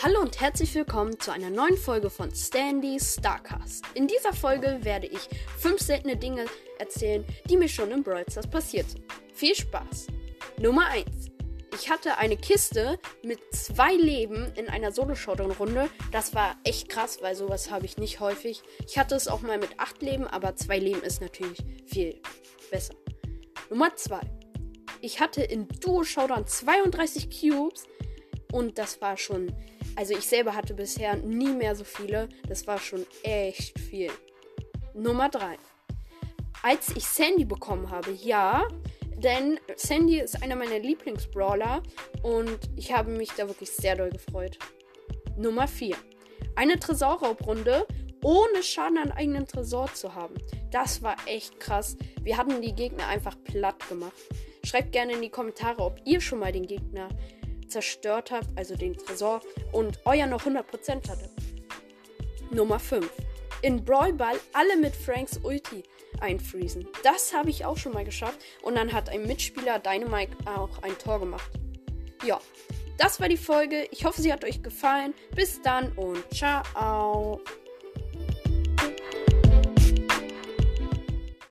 Hallo und herzlich willkommen zu einer neuen Folge von Standy Starcast. In dieser Folge werde ich fünf seltene Dinge erzählen, die mir schon in Brawl Stars passiert sind. Viel Spaß! Nummer 1. Ich hatte eine Kiste mit zwei Leben in einer Solo-Showdown-Runde. Das war echt krass, weil sowas habe ich nicht häufig. Ich hatte es auch mal mit acht Leben, aber zwei Leben ist natürlich viel besser. Nummer 2. Ich hatte in Duo Showdown 32 Cubes und das war schon also ich selber hatte bisher nie mehr so viele. Das war schon echt viel. Nummer 3. Als ich Sandy bekommen habe, ja, denn Sandy ist einer meiner Lieblingsbrawler und ich habe mich da wirklich sehr doll gefreut. Nummer 4. Eine Tresorraubrunde ohne Schaden an eigenen Tresor zu haben. Das war echt krass. Wir hatten die Gegner einfach platt gemacht. Schreibt gerne in die Kommentare, ob ihr schon mal den Gegner zerstört habt, also den Tresor, und euer noch 100% hatte. Nummer 5. In Brawl Ball alle mit Franks Ulti einfriesen. Das habe ich auch schon mal geschafft. Und dann hat ein Mitspieler Dynamite auch ein Tor gemacht. Ja, das war die Folge. Ich hoffe, sie hat euch gefallen. Bis dann und ciao.